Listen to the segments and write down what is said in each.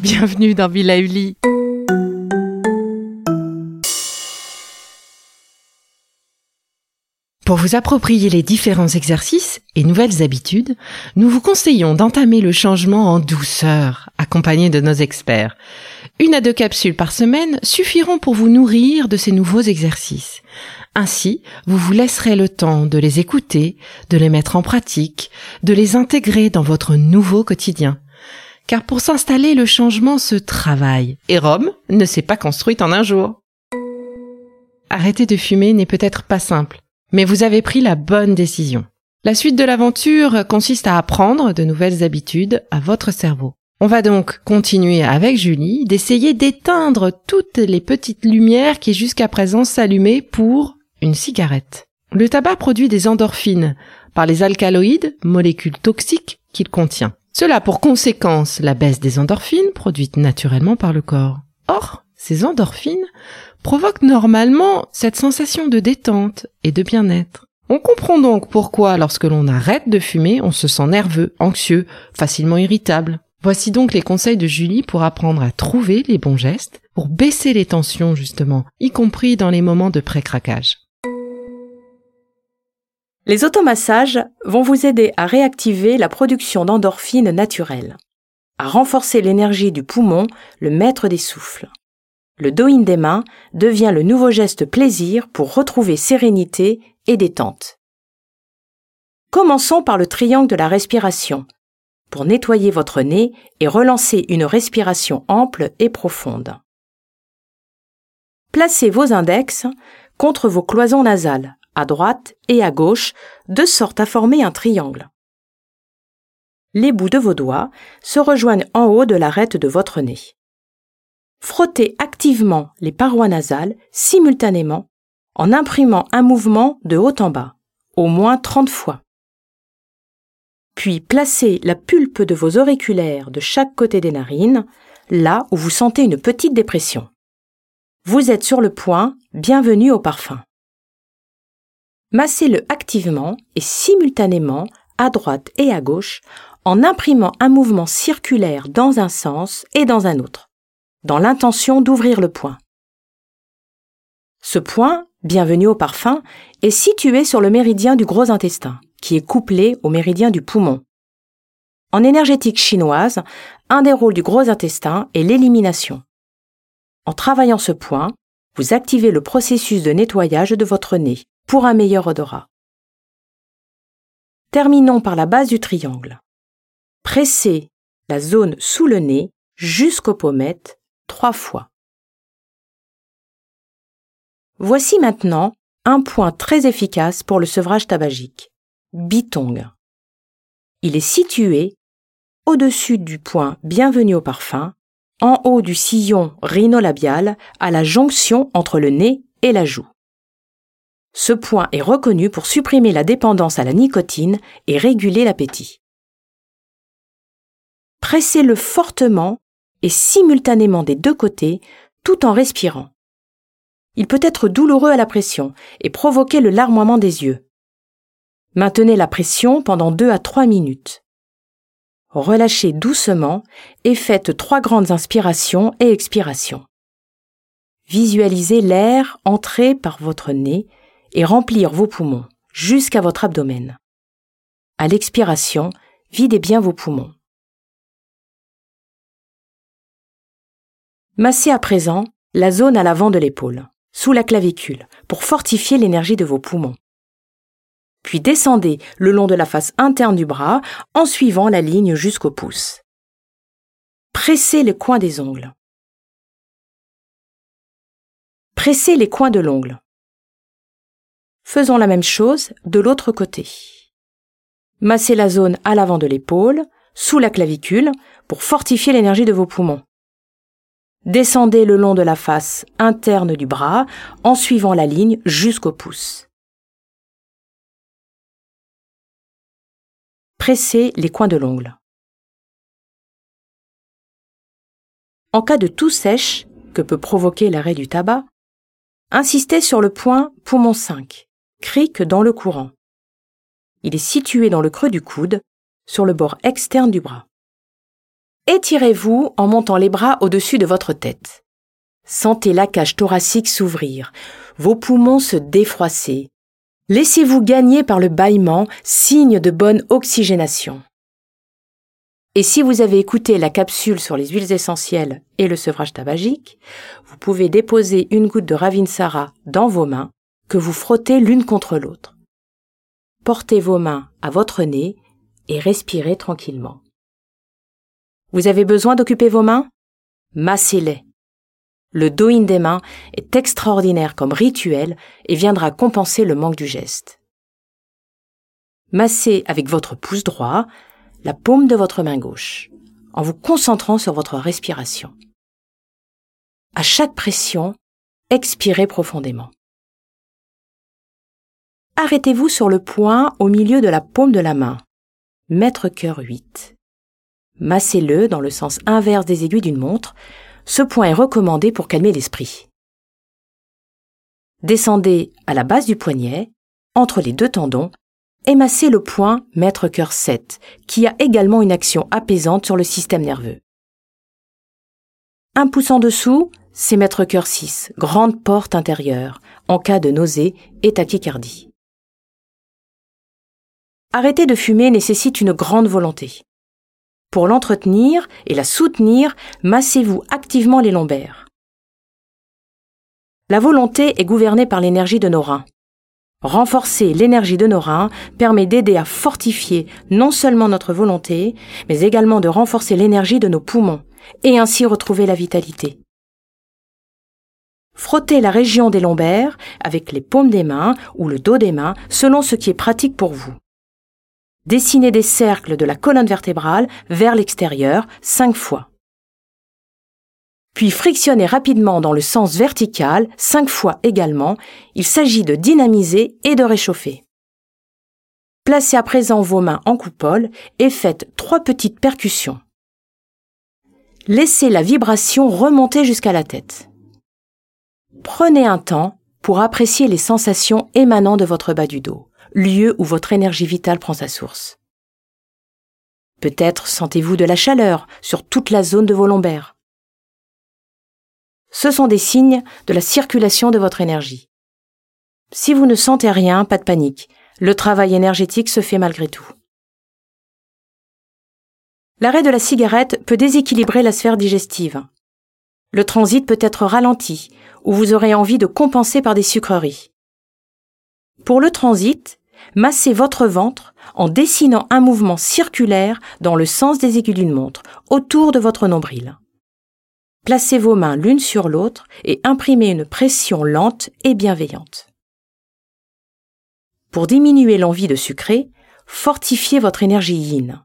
Bienvenue dans Villa Uli. Pour vous approprier les différents exercices et nouvelles habitudes, nous vous conseillons d'entamer le changement en douceur, accompagné de nos experts. Une à deux capsules par semaine suffiront pour vous nourrir de ces nouveaux exercices. Ainsi, vous vous laisserez le temps de les écouter, de les mettre en pratique, de les intégrer dans votre nouveau quotidien car pour s'installer, le changement se travaille, et Rome ne s'est pas construite en un jour. Arrêter de fumer n'est peut-être pas simple, mais vous avez pris la bonne décision. La suite de l'aventure consiste à apprendre de nouvelles habitudes à votre cerveau. On va donc continuer avec Julie d'essayer d'éteindre toutes les petites lumières qui jusqu'à présent s'allumaient pour une cigarette. Le tabac produit des endorphines par les alcaloïdes, molécules toxiques qu'il contient. Cela pour conséquence la baisse des endorphines produites naturellement par le corps. Or, ces endorphines provoquent normalement cette sensation de détente et de bien-être. On comprend donc pourquoi lorsque l'on arrête de fumer, on se sent nerveux, anxieux, facilement irritable. Voici donc les conseils de Julie pour apprendre à trouver les bons gestes, pour baisser les tensions justement, y compris dans les moments de pré-craquage. Les automassages vont vous aider à réactiver la production d'endorphines naturelles, à renforcer l'énergie du poumon, le maître des souffles. Le do-in des mains devient le nouveau geste plaisir pour retrouver sérénité et détente. Commençons par le triangle de la respiration, pour nettoyer votre nez et relancer une respiration ample et profonde. Placez vos index contre vos cloisons nasales à droite et à gauche, de sorte à former un triangle. Les bouts de vos doigts se rejoignent en haut de l'arête de votre nez. Frottez activement les parois nasales simultanément en imprimant un mouvement de haut en bas, au moins 30 fois. Puis placez la pulpe de vos auriculaires de chaque côté des narines, là où vous sentez une petite dépression. Vous êtes sur le point, bienvenue au parfum. Massez-le activement et simultanément à droite et à gauche en imprimant un mouvement circulaire dans un sens et dans un autre, dans l'intention d'ouvrir le point. Ce point, bienvenue au parfum, est situé sur le méridien du gros intestin, qui est couplé au méridien du poumon. En énergétique chinoise, un des rôles du gros intestin est l'élimination. En travaillant ce point, vous activez le processus de nettoyage de votre nez, pour un meilleur odorat. Terminons par la base du triangle. Pressez la zone sous le nez jusqu'aux pommettes trois fois. Voici maintenant un point très efficace pour le sevrage tabagique. Bitong. Il est situé au-dessus du point Bienvenue au parfum, en haut du sillon rhinolabial à la jonction entre le nez et la joue. Ce point est reconnu pour supprimer la dépendance à la nicotine et réguler l'appétit. Pressez-le fortement et simultanément des deux côtés tout en respirant. Il peut être douloureux à la pression et provoquer le larmoiement des yeux. Maintenez la pression pendant 2 à 3 minutes. Relâchez doucement et faites trois grandes inspirations et expirations. Visualisez l'air entrer par votre nez et remplir vos poumons jusqu'à votre abdomen. À l'expiration, videz bien vos poumons. Massez à présent la zone à l'avant de l'épaule, sous la clavicule, pour fortifier l'énergie de vos poumons. Puis descendez le long de la face interne du bras en suivant la ligne jusqu'au pouce. Pressez les coins des ongles. Pressez les coins de l'ongle. Faisons la même chose de l'autre côté. Massez la zone à l'avant de l'épaule, sous la clavicule, pour fortifier l'énergie de vos poumons. Descendez le long de la face interne du bras en suivant la ligne jusqu'au pouce. Pressez les coins de l'ongle. En cas de toux sèche que peut provoquer l'arrêt du tabac, insistez sur le point poumon 5, cric dans le courant. Il est situé dans le creux du coude, sur le bord externe du bras. Étirez-vous en montant les bras au-dessus de votre tête. Sentez la cage thoracique s'ouvrir, vos poumons se défroisser, Laissez-vous gagner par le bâillement, signe de bonne oxygénation. Et si vous avez écouté la capsule sur les huiles essentielles et le sevrage tabagique, vous pouvez déposer une goutte de Ravinsara dans vos mains que vous frottez l'une contre l'autre. Portez vos mains à votre nez et respirez tranquillement. Vous avez besoin d'occuper vos mains? Massez-les. Le doin des mains est extraordinaire comme rituel et viendra compenser le manque du geste. Massez avec votre pouce droit la paume de votre main gauche en vous concentrant sur votre respiration. À chaque pression, expirez profondément. Arrêtez-vous sur le point au milieu de la paume de la main. Maître cœur 8. Massez-le dans le sens inverse des aiguilles d'une montre ce point est recommandé pour calmer l'esprit. Descendez à la base du poignet, entre les deux tendons, et massez le point maître cœur 7, qui a également une action apaisante sur le système nerveux. Un pouce en dessous, c'est maître cœur 6, grande porte intérieure, en cas de nausée et tachycardie. Arrêter de fumer nécessite une grande volonté. Pour l'entretenir et la soutenir, massez-vous activement les lombaires. La volonté est gouvernée par l'énergie de nos reins. Renforcer l'énergie de nos reins permet d'aider à fortifier non seulement notre volonté, mais également de renforcer l'énergie de nos poumons et ainsi retrouver la vitalité. Frottez la région des lombaires avec les paumes des mains ou le dos des mains selon ce qui est pratique pour vous. Dessinez des cercles de la colonne vertébrale vers l'extérieur cinq fois. Puis frictionnez rapidement dans le sens vertical cinq fois également. Il s'agit de dynamiser et de réchauffer. Placez à présent vos mains en coupole et faites trois petites percussions. Laissez la vibration remonter jusqu'à la tête. Prenez un temps pour apprécier les sensations émanant de votre bas du dos lieu où votre énergie vitale prend sa source. Peut-être sentez-vous de la chaleur sur toute la zone de vos lombaires. Ce sont des signes de la circulation de votre énergie. Si vous ne sentez rien, pas de panique. Le travail énergétique se fait malgré tout. L'arrêt de la cigarette peut déséquilibrer la sphère digestive. Le transit peut être ralenti ou vous aurez envie de compenser par des sucreries. Pour le transit, massez votre ventre en dessinant un mouvement circulaire dans le sens des aiguilles d'une montre, autour de votre nombril. Placez vos mains l'une sur l'autre et imprimez une pression lente et bienveillante. Pour diminuer l'envie de sucrer, fortifiez votre énergie yin.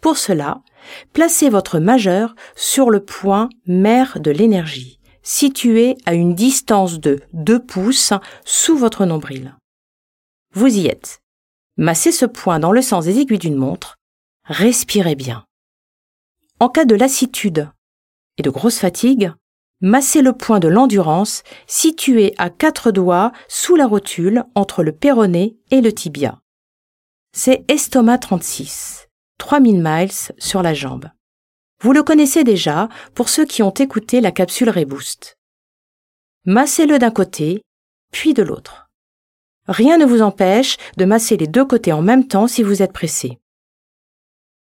Pour cela, placez votre majeur sur le point mère de l'énergie situé à une distance de 2 pouces sous votre nombril. Vous y êtes. Massez ce point dans le sens des aiguilles d'une montre. Respirez bien. En cas de lassitude et de grosse fatigue, massez le point de l'endurance situé à quatre doigts sous la rotule entre le péroné et le tibia. C'est estomac 36, 3000 miles sur la jambe. Vous le connaissez déjà pour ceux qui ont écouté la capsule Reboost. Massez-le d'un côté, puis de l'autre. Rien ne vous empêche de masser les deux côtés en même temps si vous êtes pressé.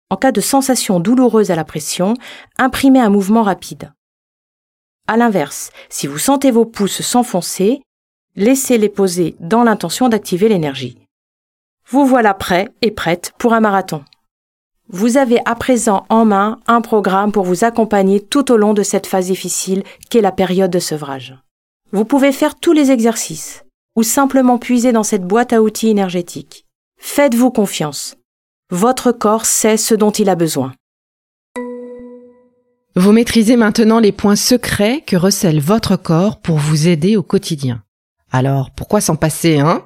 En cas de sensation douloureuse à la pression, imprimez un mouvement rapide. À l'inverse, si vous sentez vos pouces s'enfoncer, laissez-les poser dans l'intention d'activer l'énergie. Vous voilà prêt et prête pour un marathon. Vous avez à présent en main un programme pour vous accompagner tout au long de cette phase difficile qu'est la période de sevrage. Vous pouvez faire tous les exercices ou simplement puiser dans cette boîte à outils énergétique. Faites-vous confiance. Votre corps sait ce dont il a besoin. Vous maîtrisez maintenant les points secrets que recèle votre corps pour vous aider au quotidien. Alors, pourquoi s'en passer, hein?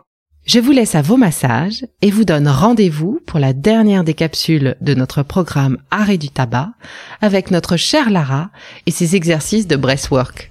Je vous laisse à vos massages et vous donne rendez-vous pour la dernière des capsules de notre programme Arrêt du tabac avec notre chère Lara et ses exercices de breathwork.